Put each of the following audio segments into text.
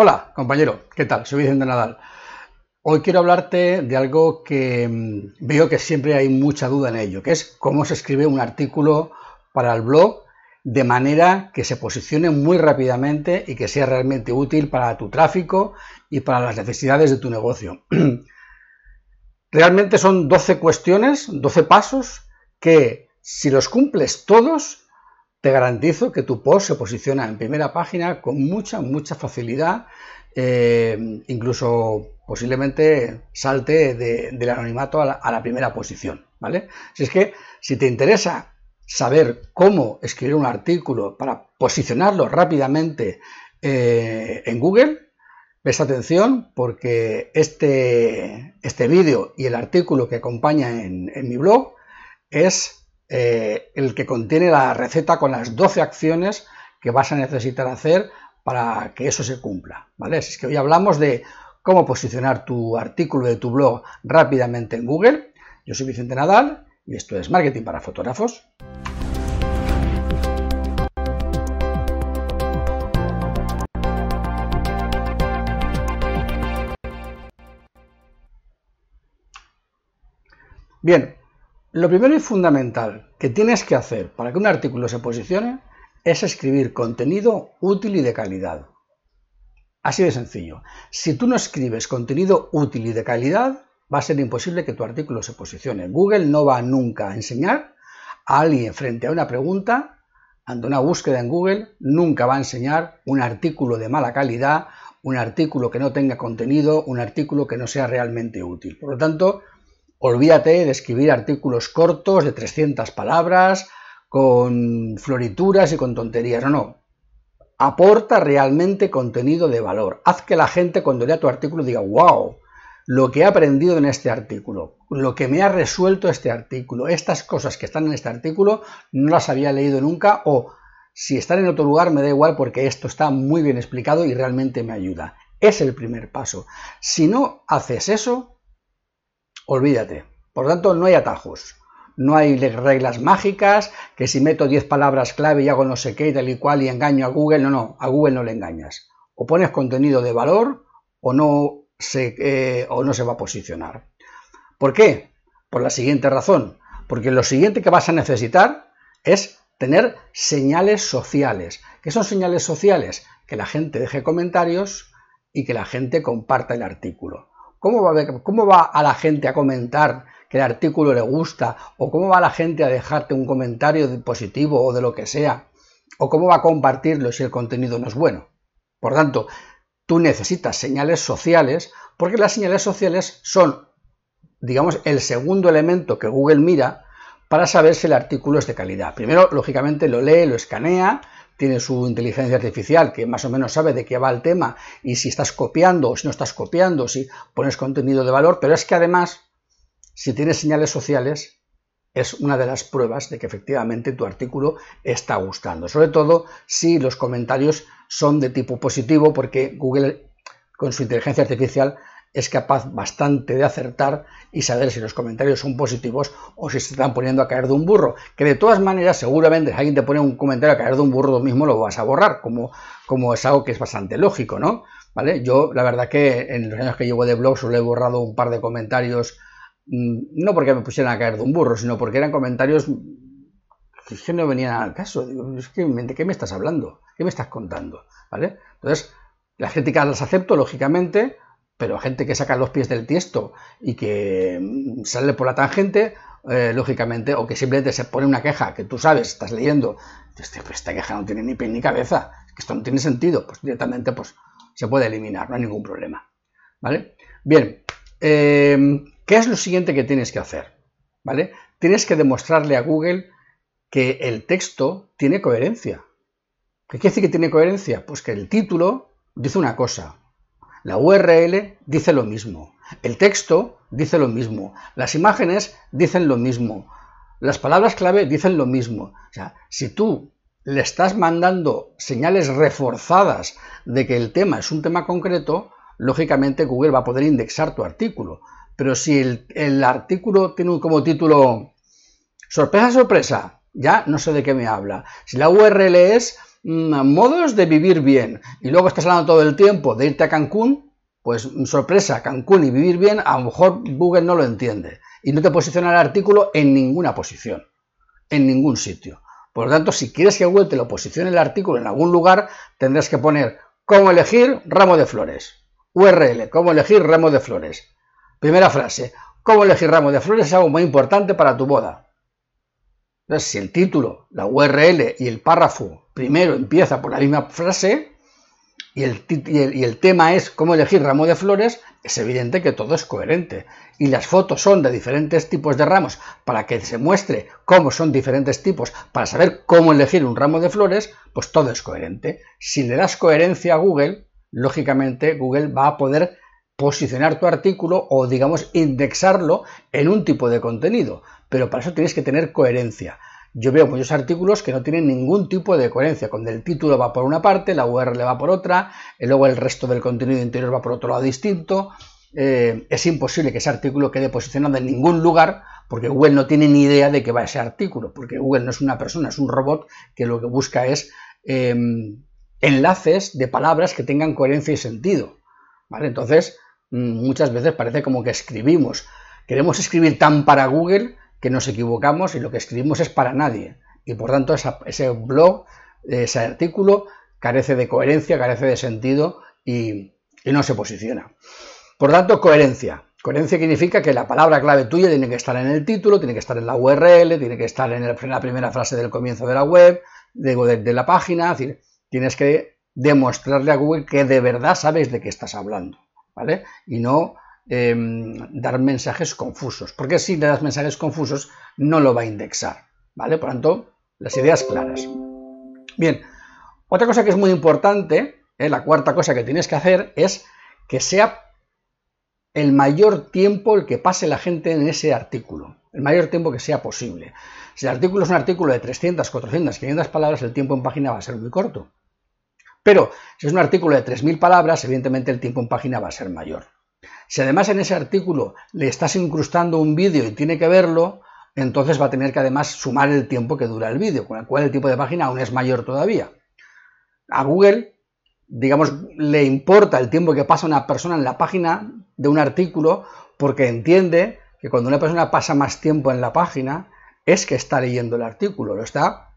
Hola, compañero, ¿qué tal? Soy Vicente Nadal. Hoy quiero hablarte de algo que mm, veo que siempre hay mucha duda en ello, que es cómo se escribe un artículo para el blog de manera que se posicione muy rápidamente y que sea realmente útil para tu tráfico y para las necesidades de tu negocio. Realmente son 12 cuestiones, 12 pasos que si los cumples todos, te garantizo que tu post se posiciona en primera página con mucha, mucha facilidad, eh, incluso posiblemente salte del anonimato a la, primera posición, ¿vale? Si es que si te interesa saber cómo escribir un artículo para posicionarlo rápidamente eh, en Google, presta atención porque este, este vídeo y el artículo que acompaña en mi blog es eh, el que contiene la receta con las 12 acciones que vas a necesitar hacer para que eso se cumpla. ¿vale? Así es que hoy hablamos de cómo posicionar tu artículo de tu blog rápidamente en Google. Yo soy Vicente Nadal y esto es Marketing para Fotógrafos. Bien, lo primero y fundamental que tienes que hacer para que un artículo se posicione es escribir contenido útil y de calidad. Así de sencillo. Si tú no escribes contenido útil y de calidad, va a ser imposible que tu artículo se posicione. Google no va nunca a enseñar a alguien frente a una pregunta, ante una búsqueda en Google, nunca va a enseñar un artículo de mala calidad, un artículo que no tenga contenido, un artículo que no sea realmente útil. Por lo tanto, Olvídate de escribir artículos cortos de 300 palabras, con florituras y con tonterías. No, no. Aporta realmente contenido de valor. Haz que la gente cuando lea tu artículo diga, wow, lo que he aprendido en este artículo, lo que me ha resuelto este artículo, estas cosas que están en este artículo no las había leído nunca o si están en otro lugar me da igual porque esto está muy bien explicado y realmente me ayuda. Es el primer paso. Si no haces eso, olvídate. Por lo tanto, no hay atajos. No hay reglas mágicas, que si meto 10 palabras clave y hago no sé qué y tal y cual y engaño a Google, no, no, a Google no le engañas. O pones contenido de valor o no se, eh, o no se va a posicionar. ¿Por qué? Por la siguiente razón. Porque lo siguiente que vas a necesitar es tener señales sociales. ¿Qué son señales sociales? Que la gente deje comentarios y que la gente comparta el artículo. ¿Cómo va, a ¿Cómo va a la gente a comentar que el artículo le gusta? ¿O cómo va la gente a dejarte un comentario positivo o de lo que sea? ¿O cómo va a compartirlo si el contenido no es bueno? Por tanto, tú necesitas señales sociales porque las señales sociales son, digamos, el segundo elemento que Google mira para saber si el artículo es de calidad. Primero, lógicamente, lo lee, lo escanea, tiene su inteligencia artificial que más o menos sabe de qué va el tema y si estás copiando o si no estás copiando, si pones contenido de valor, pero es que además, si tienes señales sociales, es una de las pruebas de que efectivamente tu artículo está gustando. Sobre todo si los comentarios son de tipo positivo, porque Google con su inteligencia artificial es capaz bastante de acertar y saber si los comentarios son positivos o si se están poniendo a caer de un burro. Que de todas maneras, seguramente, si alguien te pone un comentario a caer de un burro, mismo lo vas a borrar, como, como es algo que es bastante lógico, ¿no? ¿Vale? Yo, la verdad que en los años que llevo de blog solo he borrado un par de comentarios, mm, no porque me pusieran a caer de un burro, sino porque eran comentarios que no venían al caso. Digo, ¿de qué me estás hablando? ¿Qué me estás contando? ¿Vale? Entonces, las críticas las acepto, lógicamente, pero gente que saca los pies del tiesto y que mm, sale por la tangente, eh, lógicamente, o que simplemente se pone una queja que tú sabes, estás leyendo, esta queja no tiene ni pie ni cabeza, que esto no tiene sentido, pues directamente pues, se puede eliminar, no hay ningún problema. ¿Vale? Bien, em, ¿qué es lo siguiente que tienes que hacer? ¿Vale? Tienes que demostrarle a Google que el texto tiene coherencia. ¿Qué quiere decir que tiene coherencia? Pues que el título dice una cosa, la URL dice lo mismo, el texto dice lo mismo, las imágenes dicen lo mismo, las palabras clave dicen lo mismo. O sea, si tú le estás mandando señales reforzadas de que el tema es un tema concreto, lógicamente Google va a poder indexar tu artículo. Pero si el, el artículo tiene como título sorpresa, sorpresa, ya no sé de qué me habla. Si la URL es modos de vivir bien y luego estás hablando todo el tiempo de irte a Cancún, pues mm, sorpresa, Cancún y vivir bien, a lo mejor Google no lo entiende y no te posiciona el artículo en ninguna posición, en ningún sitio. Por lo tanto, si quieres que Google te lo posicione el artículo en algún lugar, tendrás que poner cómo elegir ramo de flores. URL, cómo elegir ramo de flores. Primera frase, cómo elegir ramo de flores es algo muy importante para tu boda. Entonces, si el título, la URL y el párrafo primero empieza por la misma frase y el, tema es cómo elegir ramo de flores, es evidente que todo es coherente. Y las fotos son de diferentes tipos de ramos para que se muestre cómo son diferentes tipos, para saber cómo elegir un ramo de flores, pues todo es coherente. Si le das coherencia a Google, lógicamente Google va a poder posicionar tu artículo o digamos indexarlo en un tipo de contenido pero para eso tienes que tener coherencia. Yo veo muchos artículos que no tienen ningún tipo de coherencia, cuando el título va por una parte, la URL va por otra, y luego el resto del contenido interior va por otro lado distinto. Eh, es imposible que ese artículo quede posicionado en ningún lugar porque Google no tiene ni idea de qué va ese artículo, porque Google no es una persona, es un robot que lo que busca es em, enlaces de palabras que tengan coherencia y sentido. ¿vale? Entonces, mm, muchas veces parece como que escribimos, queremos escribir tan para Google que nos equivocamos y lo que escribimos es para nadie. Y por tanto ese blog, ese artículo, carece de coherencia, carece de sentido y, no se posiciona. Por tanto, coherencia. Coherencia significa que la palabra clave tuya tiene que estar en el título, tiene que estar en la URL, tiene que estar en, la primera frase del comienzo de la web, de, de, la página, es decir, tienes que demostrarle a Google que de verdad sabes de qué estás hablando, ¿vale? Y no Em, dar mensajes confusos, porque si le das mensajes confusos no lo va a indexar, ¿vale? Por tanto, las ideas claras. Bien, otra cosa que es muy importante, ¿eh? la cuarta cosa que tienes que hacer es que sea el mayor tiempo el que pase la gente en ese artículo, el mayor tiempo que sea posible. Si el artículo es un artículo de 300, 400, 500 palabras, el tiempo en página va a ser muy corto. Pero si es un artículo de 3.000 palabras, evidentemente el tiempo en página va a ser mayor. Si además en ese artículo le estás incrustando un vídeo y tiene que verlo, entonces va a tener que además sumar el tiempo que dura el vídeo, con el cual el tiempo de página aún es mayor todavía. A Google, digamos, le importa el tiempo que pasa una persona en la página de un artículo porque entiende que cuando una persona pasa más tiempo en la página es que está leyendo el artículo, lo está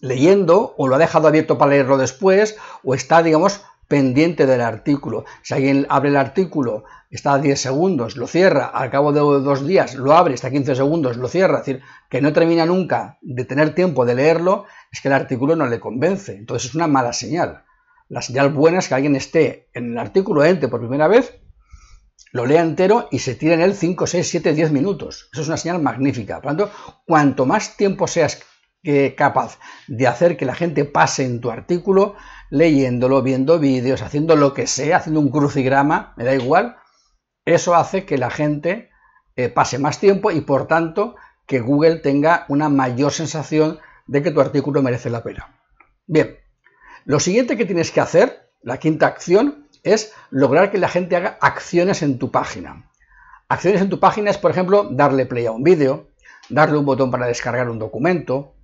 leyendo o lo ha dejado abierto para leerlo después o está, digamos, pendiente del artículo. Si alguien abre el artículo, está a 10 segundos, lo cierra, al cabo de dos días lo abre, está a 15 segundos, lo cierra, es decir, que no termina nunca de tener tiempo de leerlo, es que el artículo no le convence. Entonces es una mala señal. La señal buena es que alguien esté en el artículo, entre por primera vez, lo lea entero y se tire en él 5, 6, 7, 10 minutos. Eso es una señal magnífica. Por lo tanto, cuanto más tiempo seas capaz de hacer que la gente pase en tu artículo, leyéndolo, viendo vídeos, haciendo lo que sea, haciendo un crucigrama, me da igual, eso hace que la gente eh, pase más tiempo y por tanto que Google tenga una mayor sensación de que tu artículo merece la pena. Bien, lo siguiente que tienes que hacer, la quinta acción, es lograr que la gente haga acciones en tu página. Acciones en tu página es, por ejemplo, darle play a un vídeo, darle un botón para descargar un documento,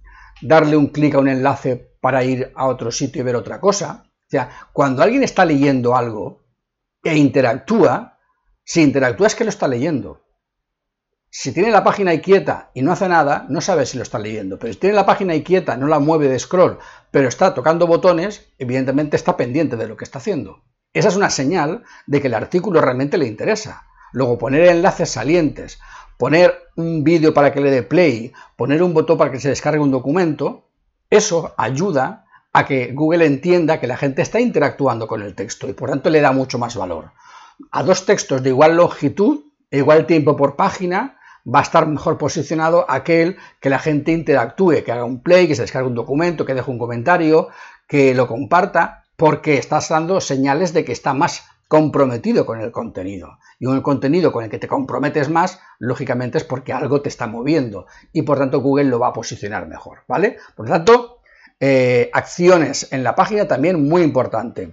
darle un clic a un enlace para ir a otro sitio y ver otra cosa. O sea, cuando alguien está leyendo algo e interactúa, si interactúa es que lo está leyendo. Si tiene la página ahí quieta y no hace nada, no sabe si lo está leyendo. Pero si tiene la página ahí quieta, no la mueve de scroll, pero está tocando botones, evidentemente está pendiente de lo que está haciendo. Esa es una señal de que el artículo realmente le interesa. Luego poner enlaces salientes, poner un vídeo para que le dé play, poner un botón para que se descargue un documento, eso ayuda a que Google entienda que la gente está interactuando con el texto y por tanto le da mucho más valor. A dos textos de igual longitud e igual tiempo por página va a estar mejor posicionado aquel que la gente interactúe, que haga un play, que se descargue un documento, que deje un comentario, que lo comparta, porque estás dando señales de que está más comprometido con el contenido. Y un contenido con el que te comprometes más, lógicamente es porque algo te está moviendo y por tanto Google lo va a posicionar mejor, ¿vale? Por tanto, eh, acciones en la página también muy importante.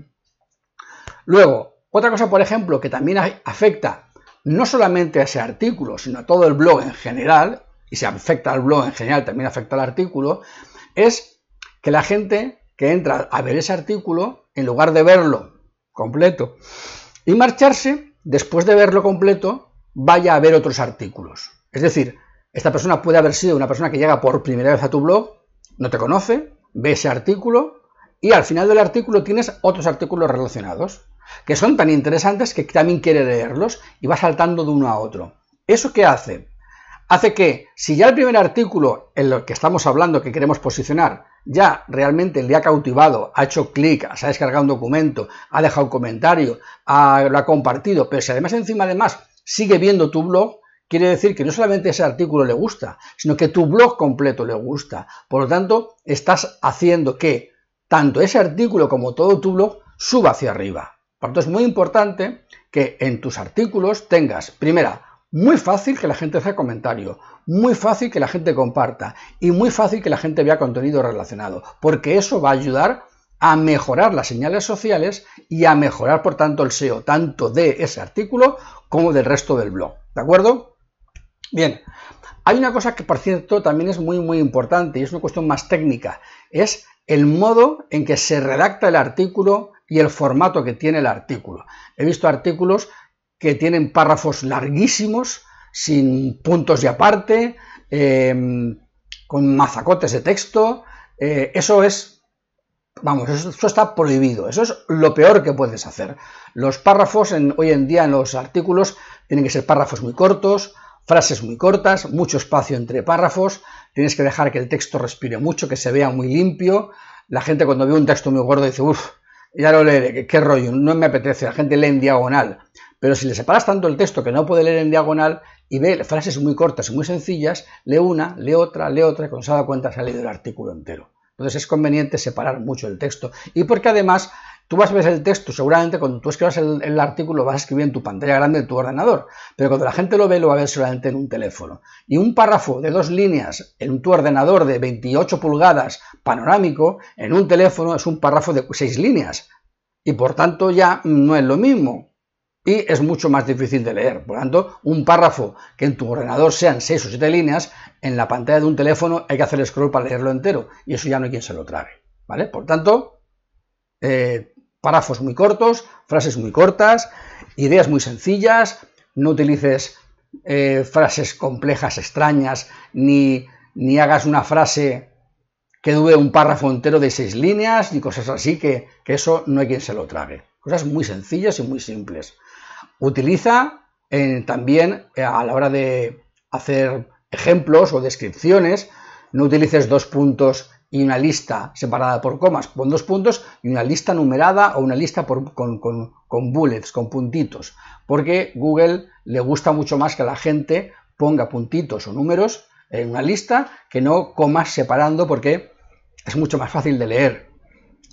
Luego, otra cosa, por ejemplo, que también afecta no solamente a ese artículo, sino a todo el blog en general, y si afecta al blog en general, también afecta al artículo, es que la gente que entra a ver ese artículo, en lugar de verlo completo y marcharse, después de verlo completo, vaya a ver otros artículos. Es decir, esta persona puede haber sido una persona que llega por primera vez a tu blog, no te conoce, ve ese artículo y al final del artículo tienes otros artículos relacionados que son tan interesantes que también quiere leerlos y va saltando de uno a otro. ¿Eso qué hace? Hace que si ya el primer artículo en el que estamos hablando que queremos posicionar ya realmente le ha cautivado, ha hecho clic, se ha descargado un documento, ha dejado un comentario, lo ha compartido, pero si además encima además sigue viendo tu blog, quiere decir que no solamente ese artículo le gusta, sino que tu blog completo le gusta. Por lo tanto, estás haciendo que tanto ese artículo como todo tu blog suba hacia arriba. Por lo tanto, es muy importante que en tus artículos tengas, primera, muy fácil que la gente haga comentario, muy fácil que la gente comparta y muy fácil que la gente vea contenido relacionado, porque eso va a ayudar a mejorar las señales sociales y a mejorar, por tanto, el SEO, tanto de ese artículo como del resto del blog. ¿De acuerdo? Bien, hay una cosa que, por cierto, también es muy, muy importante y es una cuestión más técnica, es el modo en que se redacta el artículo y el formato que tiene el artículo. He visto artículos que tienen párrafos larguísimos, sin puntos y aparte, em, con mazacotes de texto. Eh, eso es, vamos, eso, está prohibido. Eso es lo peor que puedes hacer. Los párrafos hoy en día en los artículos tienen que ser párrafos muy cortos, frases muy cortas, mucho espacio entre párrafos. Tienes que dejar que el texto respire mucho, que se vea muy limpio. La gente cuando ve un texto muy gordo dice, uff, ya lo leeré, qué rollo, no me apetece. La gente lee en diagonal. Pero si le separas tanto el texto que no puede leer en diagonal y ve frases muy cortas y muy sencillas, lee una, lee otra, lee otra, y cuando se da cuenta se ha leído el artículo entero. Entonces es conveniente separar mucho el texto. Y porque además tú vas a ver el texto, seguramente cuando tú escribas el, artículo vas a escribir en tu pantalla grande de tu ordenador, pero cuando la gente lo ve lo va a ver solamente en un teléfono. Y un párrafo de dos líneas en tu ordenador de 28 pulgadas panorámico, en un teléfono es un párrafo de seis líneas. Y por tanto ya no es lo mismo y es mucho más difícil de leer. Por lo tanto, un párrafo que en tu ordenador sean 6 o 7 líneas, en la pantalla de un teléfono hay que hacer scroll para leerlo entero y eso ya no hay quien se lo trague. ¿vale? Por tanto, eh, párrafos muy cortos, frases muy cortas, ideas muy sencillas, no utilices eh, frases complejas, extrañas, ni, ni hagas una frase que dure un párrafo entero de seis líneas, ni cosas así, que, que eso no hay quien se lo trague. Cosas muy sencillas y muy simples. Utiliza eh, también eh, a la hora de hacer ejemplos o descripciones, no utilices dos puntos y una lista separada por comas, pon dos puntos y una lista numerada o una lista con, con, bullets, con puntitos, porque Google le gusta mucho más que la gente ponga puntitos o números en una lista que no comas separando porque es mucho más fácil de leer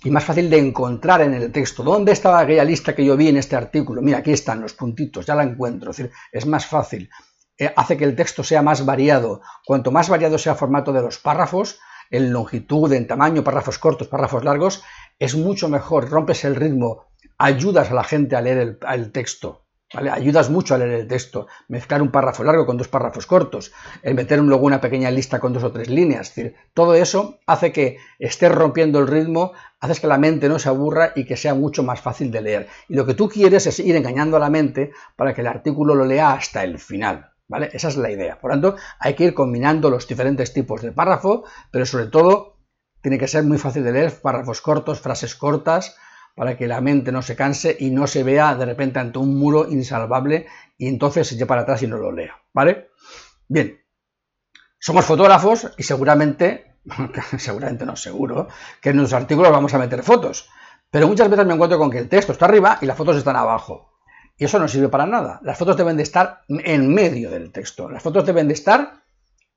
y más fácil de encontrar en el texto. ¿Dónde estaba aquella lista que yo vi en este artículo? Mira, aquí están los puntitos, ya la encuentro. Es decir, es más fácil. Eh, hace que el texto sea más variado. Cuanto más variado sea el formato de los párrafos, en longitud, en tamaño, párrafos cortos, párrafos largos, es mucho mejor. Rompes el ritmo, ayudas a la gente a leer el texto. Ayudas mucho a leer el texto, mezclar un párrafo largo con dos párrafos cortos, el meter luego una pequeña lista con dos o tres líneas. decir, todo eso hace que estés rompiendo el ritmo, haces que la mente no se aburra y que sea mucho más fácil de leer. Y lo que tú quieres es ir engañando a la mente para que el artículo lo lea hasta el final. ¿Vale? Esa es la idea. Por lo tanto, hay que ir combinando los diferentes tipos de párrafo, pero sobre todo tiene que ser muy fácil de leer, párrafos cortos, frases cortas, para que la mente no se canse y no se vea de repente ante un muro insalvable y entonces se eche para atrás y no lo lea, ¿vale? Bien, somos fotógrafos y seguramente, seguramente no seguro, que en nuestros artículos vamos a meter fotos, pero muchas veces me encuentro con que el texto está arriba y las fotos están abajo. Y eso no sirve para nada. Las fotos deben de estar en medio del texto. Las fotos deben de estar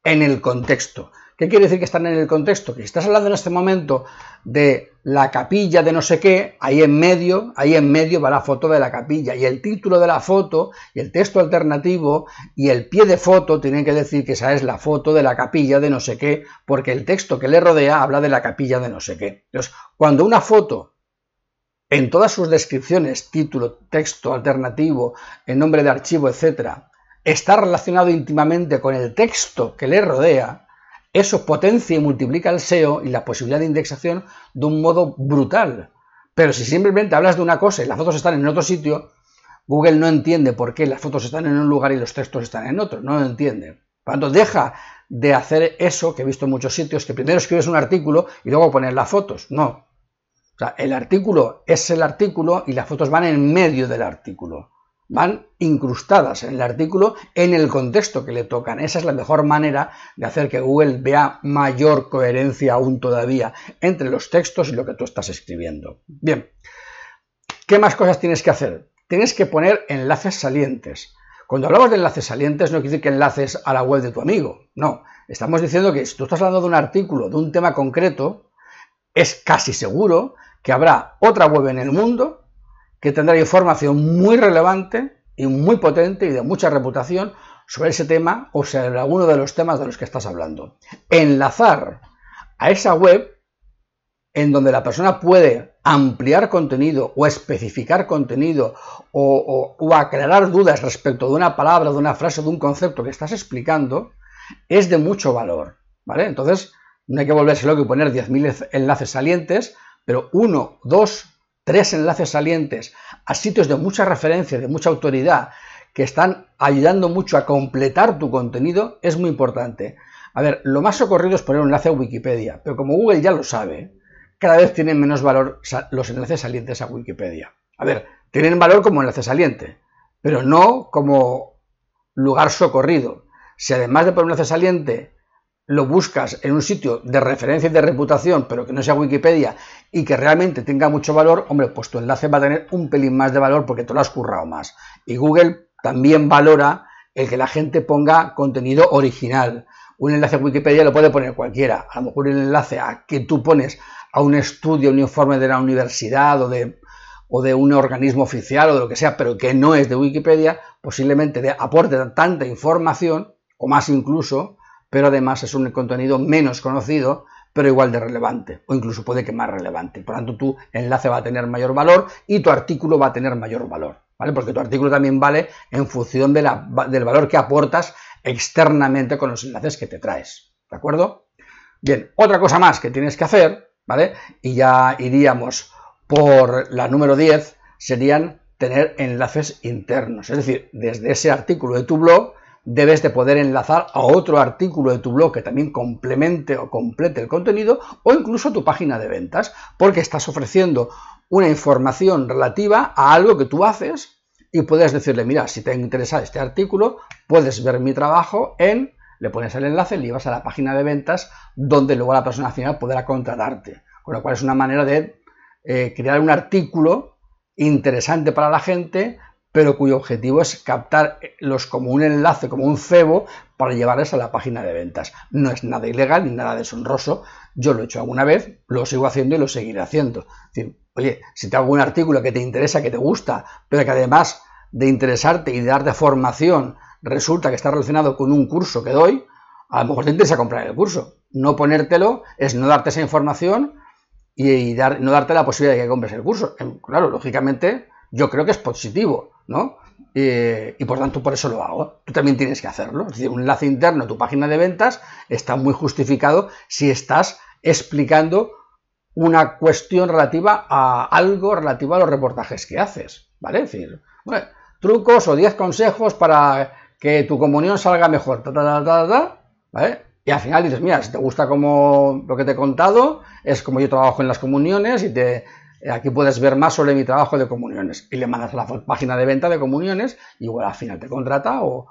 en el contexto. ¿Qué quiere decir que están en el contexto? Que si estás hablando en este momento de la capilla de no sé qué, ahí en medio, ahí en medio va la foto de la capilla y el título de la foto y el texto alternativo y el pie de foto tienen que decir que esa es la foto de la capilla de no sé qué, porque el texto que le rodea habla de la capilla de no sé qué. Entonces, cuando una foto en todas sus descripciones, título, texto alternativo, el nombre de archivo, etcétera, está relacionado íntimamente con el texto que le rodea, Eso potencia y multiplica el SEO y la posibilidad de indexación de un modo brutal. Pero si simplemente hablas de una cosa y las fotos están en otro sitio, Google no entiende por qué las fotos están en un lugar y los textos están en otro. No lo entiende. Cuando deja de hacer eso, que he visto en muchos sitios, que primero escribes un artículo y luego pones las fotos. No. O sea, el artículo es el artículo y las fotos van en medio del artículo van incrustadas en el artículo en el contexto que le tocan. Esa es la mejor manera de hacer que Google vea mayor coherencia aún todavía entre los textos y lo que tú estás escribiendo. Bien, ¿qué más cosas tienes que hacer? Tienes que poner enlaces salientes. Cuando hablamos de enlaces salientes no quiere decir que enlaces a la web de tu amigo, no. Estamos diciendo que si tú estás hablando de un artículo, de un tema concreto, es casi seguro que habrá otra web en el mundo que tendrá información muy relevante y muy potente y de mucha reputación sobre ese tema o sobre alguno de los temas de los que estás hablando. Enlazar a esa web en donde la persona puede ampliar contenido o especificar contenido o, aclarar dudas respecto de una palabra, de una frase, de un concepto que estás explicando, es de mucho valor. ¿vale? Entonces, no hay que volverse loco y poner 10.000 enlaces salientes, pero uno, dos tres enlaces salientes a sitios de mucha referencia, de mucha autoridad, que están ayudando mucho a completar tu contenido, es muy importante. A ver, lo más socorrido es poner un enlace a Wikipedia, pero como Google ya lo sabe, cada vez tienen menos valor los enlaces salientes a Wikipedia. A ver, tienen valor como enlace saliente, pero no como lugar socorrido. Si además de poner un enlace saliente lo buscas en un sitio de referencia y de reputación, pero que no sea Wikipedia y que realmente tenga mucho valor, hombre, pues tu enlace va a tener un pelín más de valor porque te lo has currado más. Y Google también valora el que la gente ponga contenido original. Un enlace a Wikipedia lo puede poner cualquiera. A lo mejor el enlace a que tú pones a un estudio, un informe de la universidad o de, o de un organismo oficial o de lo que sea, pero que no es de Wikipedia, posiblemente aporte tanta información, o más incluso, pero además es un contenido menos conocido, pero igual de relevante, o incluso puede que más relevante. Por tanto, tu enlace va a tener mayor valor y tu artículo va a tener mayor valor, ¿vale? Porque tu artículo también vale en función del valor que aportas externamente con los enlaces que te traes, ¿de acuerdo? Bien, otra cosa más que tienes que hacer, ¿vale? Y ya iríamos por la número 10, serían tener enlaces internos, es decir, desde ese artículo de tu blog, debes de poder enlazar a otro artículo de tu blog que también complemente o complete el contenido o incluso tu página de ventas, porque estás ofreciendo una información relativa a algo que tú haces y puedes decirle, mira, si te interesa este artículo, puedes ver mi trabajo en, le pones el enlace, le llevas a la página de ventas donde luego la persona final podrá contratarte. Con lo cual es una manera de eh, crear un artículo interesante para la gente pero cuyo objetivo es captar los como un enlace, como un cebo, para llevarles a la página de ventas. No es nada ilegal ni nada deshonroso. Yo lo he hecho alguna vez, lo sigo haciendo y lo seguiré haciendo. oye, si te hago un artículo que te interesa, que te gusta, pero que además de interesarte y de darte formación, resulta que está relacionado con un curso que doy, a lo mejor te interesa comprar el curso. No ponértelo es no darte esa información y, no darte la posibilidad de que compres el curso. Claro, lógicamente, yo creo que es positivo ¿no? y por tanto por eso lo hago. Tú también tienes que hacerlo. Es decir, un enlace interno a tu página de ventas está muy justificado si estás explicando una cuestión relativa a algo relativo a los reportajes que haces, ¿vale? Es decir, trucos o 10 consejos para que tu comunión salga mejor, ¿vale? Y al final dices, mira, si te gusta como lo que te he contado, es como yo trabajo en las comuniones y te, Aquí puedes ver más sobre mi trabajo de comuniones y le mandas a la página de venta de comuniones y igual al final te contrata o,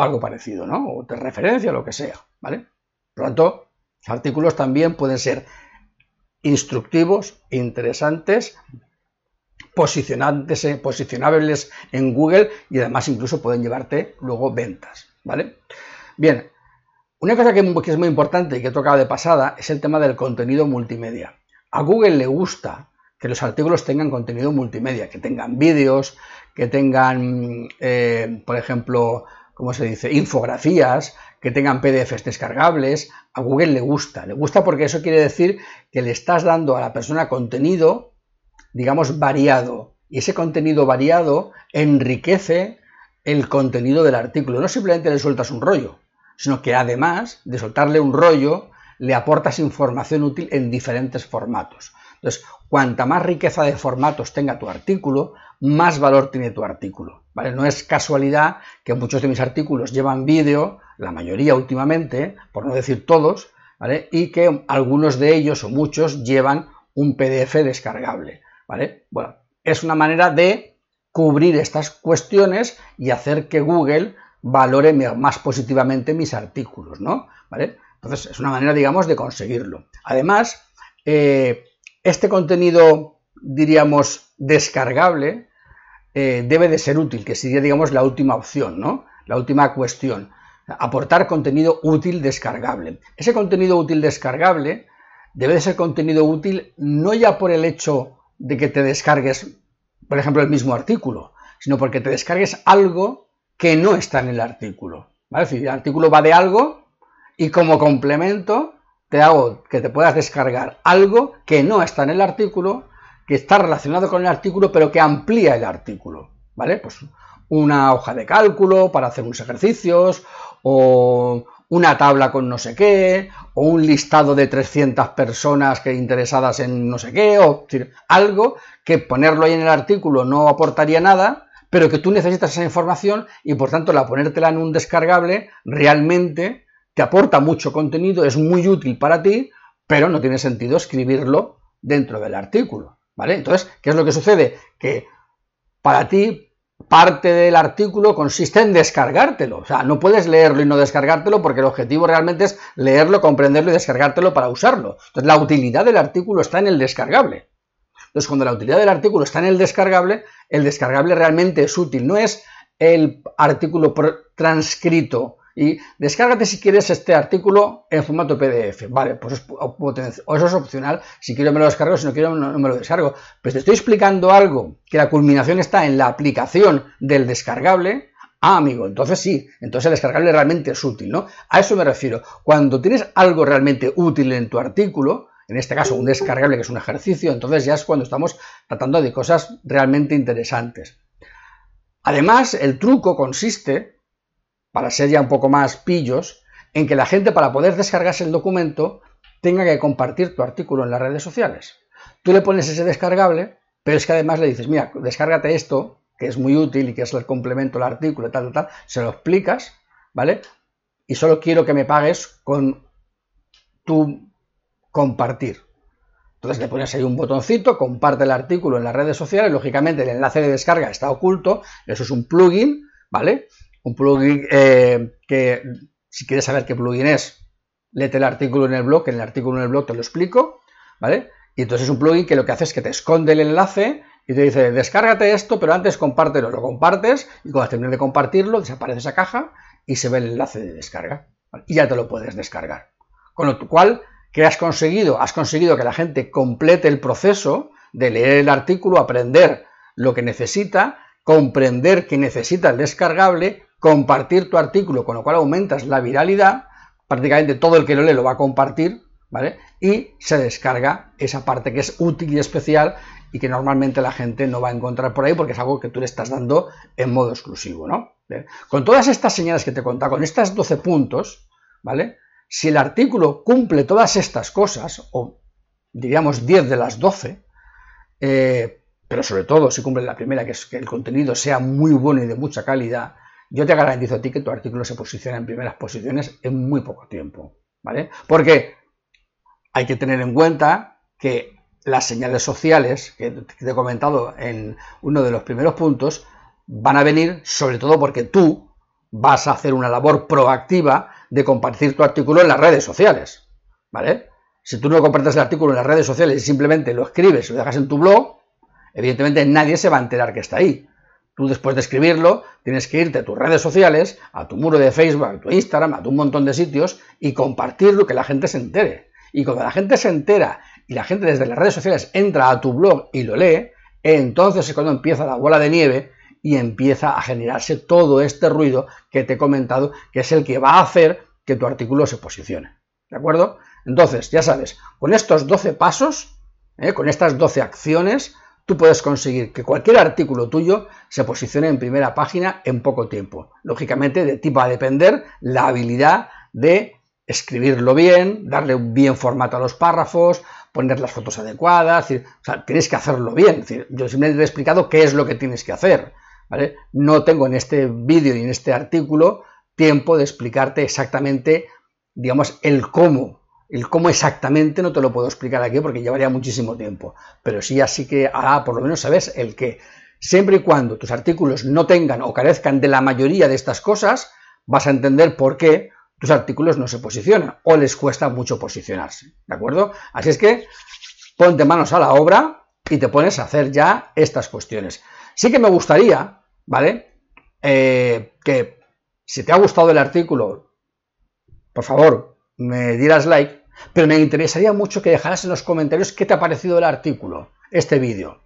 algo parecido, ¿no? O te referencia, lo que sea, ¿vale? Por lo tanto, los artículos también pueden ser instructivos, interesantes, posicionantes, posicionables en Google y además incluso pueden llevarte luego ventas, ¿vale? Bien, una cosa que es muy importante y que he tocado de pasada es el tema del contenido multimedia. A Google le gusta que los artículos tengan contenido multimedia, que tengan vídeos, que tengan, eh, por ejemplo, ¿cómo se dice?, infografías, que tengan PDFs descargables. A Google le gusta, le gusta porque eso quiere decir que le estás dando a la persona contenido, digamos, variado. Y ese contenido variado enriquece el contenido del artículo. No simplemente le sueltas un rollo, sino que además de soltarle un rollo, le aportas información útil en diferentes formatos. Entonces, cuanta más riqueza de formatos tenga tu artículo, más valor tiene tu artículo. ¿vale? No es casualidad que muchos de mis artículos llevan vídeo, la mayoría últimamente, por no decir todos, ¿vale? y que algunos de ellos o muchos llevan un PDF descargable. ¿vale? Bueno, es una manera de cubrir estas cuestiones y hacer que Google valore más positivamente mis artículos, ¿no? ¿Vale? Entonces, es una manera, digamos, de conseguirlo. Además, eh, este contenido, diríamos, descargable, eh, debe de ser útil, que sería, digamos, la última opción, ¿no? La última cuestión. Aportar contenido útil descargable. Ese contenido útil descargable debe de ser contenido útil no ya por el hecho de que te descargues, por ejemplo, el mismo artículo, sino porque te descargues algo que no está en el artículo. ¿vale? El artículo va de algo y como complemento te hago que te puedas descargar algo que no está en el artículo, que está relacionado con el artículo, pero que amplía el artículo. ¿Vale? Pues una hoja de cálculo para hacer unos ejercicios, o una tabla con no sé qué, o un listado de 300 personas que interesadas en no sé qué, o algo que ponerlo ahí en el artículo no aportaría nada, pero que tú necesitas esa información y por tanto la ponértela en un descargable realmente te aporta mucho contenido, es muy útil para ti, pero no tiene sentido escribirlo dentro del artículo, ¿vale? Entonces, ¿qué es lo que sucede? Que para ti parte del artículo consiste en descargártelo. O sea, no puedes leerlo y no descargártelo porque el objetivo realmente es leerlo, comprenderlo y descargártelo para usarlo. Entonces, la utilidad del artículo está en el descargable. Entonces, cuando la utilidad del artículo está en el descargable, el descargable realmente es útil. No es el artículo transcrito y descárgate si quieres este artículo en formato PDF. Vale, pues o eso es opcional. Si quiero me lo descargo, si no quiero no, me lo descargo. Pues te estoy explicando algo que la culminación está en la aplicación del descargable. Ah, amigo, entonces sí, entonces el descargable realmente es útil, ¿no? A eso me refiero. Cuando tienes algo realmente útil en tu artículo, en este caso un descargable que es un ejercicio, entonces ya es cuando estamos tratando de cosas realmente interesantes. Además, el truco consiste para ser ya un poco más pillos, en que la gente para poder descargarse el documento tenga que compartir tu artículo en las redes sociales. Tú le pones ese descargable, pero es que además le dices, mira, descárgate esto, que es muy útil y que es el complemento del artículo, tal, tal, tal, se lo explicas, ¿vale? Y solo quiero que me pagues con tu compartir. Entonces le pones ahí un botoncito, comparte el artículo en las redes sociales, lógicamente el enlace de descarga está oculto, eso es un plugin, ¿vale? Un plugin eh, que si quieres saber qué plugin es, léete el artículo en el blog, en el artículo en el blog te lo explico, ¿vale? Y entonces es un plugin que lo que hace es que te esconde el enlace y te dice, descárgate esto, pero antes compártelo. Lo compartes y cuando termines de compartirlo, desaparece esa caja y se ve el enlace de descarga. Y ya te lo puedes descargar. Con lo cual, ¿qué has conseguido? Has conseguido que la gente complete el proceso de leer el artículo, aprender lo que necesita, comprender que necesita el descargable, compartir tu artículo, con lo cual aumentas la viralidad, prácticamente todo el que lo lee lo va a compartir, ¿vale? Y se descarga esa parte que es útil y especial y que normalmente la gente no va a encontrar por ahí porque es algo que tú le estás dando en modo exclusivo, ¿no? Con todas estas señales que te contado, con estas 12 puntos, ¿vale? Si el artículo cumple todas estas cosas, o diríamos 10 de las 12, eh, pero sobre todo si cumple la primera, que es que el contenido sea muy bueno y de mucha calidad, yo te garantizo a ti que tu artículo se posiciona en primeras posiciones en muy poco tiempo, ¿vale? Porque hay que tener en cuenta que las señales sociales que te he comentado en uno de los primeros puntos van a venir sobre todo porque tú vas a hacer una labor proactiva de compartir tu artículo en las redes sociales, ¿vale? Si tú no compartes el artículo en las redes sociales y simplemente lo escribes y lo dejas en tu blog, evidentemente nadie se va a enterar que está ahí. Tú después de escribirlo tienes que irte a tus redes sociales, a tu muro de Facebook, a tu Instagram, a tu un montón de sitios y compartirlo, que la gente se entere. Y cuando la gente se entera y la gente desde las redes sociales entra a tu blog y lo lee, entonces es cuando empieza la bola de nieve y empieza a generarse todo este ruido que te he comentado, que es el que va a hacer que tu artículo se posicione. ¿De acuerdo? Entonces, ya sabes, con estos 12 pasos, ¿eh? con estas 12 acciones, tú puedes conseguir que cualquier artículo tuyo se posicione en primera página en poco tiempo. Lógicamente, de ti va a depender la habilidad de escribirlo bien, darle un bien formato a los párrafos, poner las fotos adecuadas, o sea, tienes que hacerlo bien. yo simplemente he explicado qué es lo que tienes que hacer. ¿vale? No tengo en este vídeo y en este artículo tiempo de explicarte exactamente, digamos, el cómo. El cómo exactamente no te lo puedo explicar aquí porque llevaría muchísimo tiempo. Pero sí, así que, por lo menos sabes el qué. Siempre y cuando tus artículos no tengan o carezcan de la mayoría de estas cosas, vas a entender por qué tus artículos no se posicionan o les cuesta mucho posicionarse, ¿de acuerdo? Así es que ponte manos a la obra y te pones a hacer ya estas cuestiones. Sí que me gustaría, ¿vale? Eh, que si te ha gustado el artículo, por favor, me dieras like, pero me interesaría mucho que dejaras en los comentarios qué te ha parecido el artículo, este vídeo.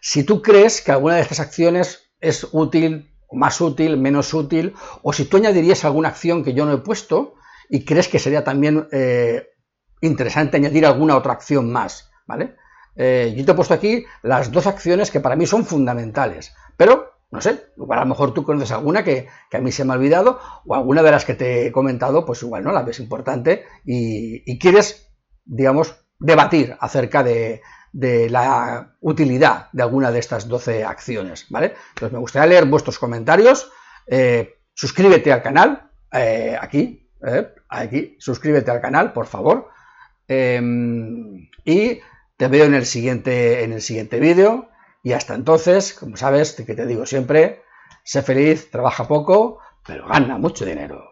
Si tú crees que alguna de estas acciones es útil más útil, menos útil, o si tú añadirías alguna acción que yo no he puesto y crees que sería también eh, interesante añadir alguna otra acción más, ¿vale? Eh, yo te he puesto aquí las dos acciones que para mí son fundamentales, pero no sé, igual a lo mejor tú conoces alguna que, a mí se me ha olvidado o alguna de las que te he comentado, pues igual no la ves importante y quieres, digamos, debatir acerca de, de la utilidad de alguna de estas 12 acciones, ¿vale? Entonces me gustaría leer vuestros comentarios, eh, suscríbete al canal, eh, aquí, eh, aquí, suscríbete al canal, por favor, em, y te veo en el siguiente, en el siguiente vídeo, y hasta entonces, como sabes, que te digo siempre, sé feliz, trabaja poco, pero gana mucho dinero.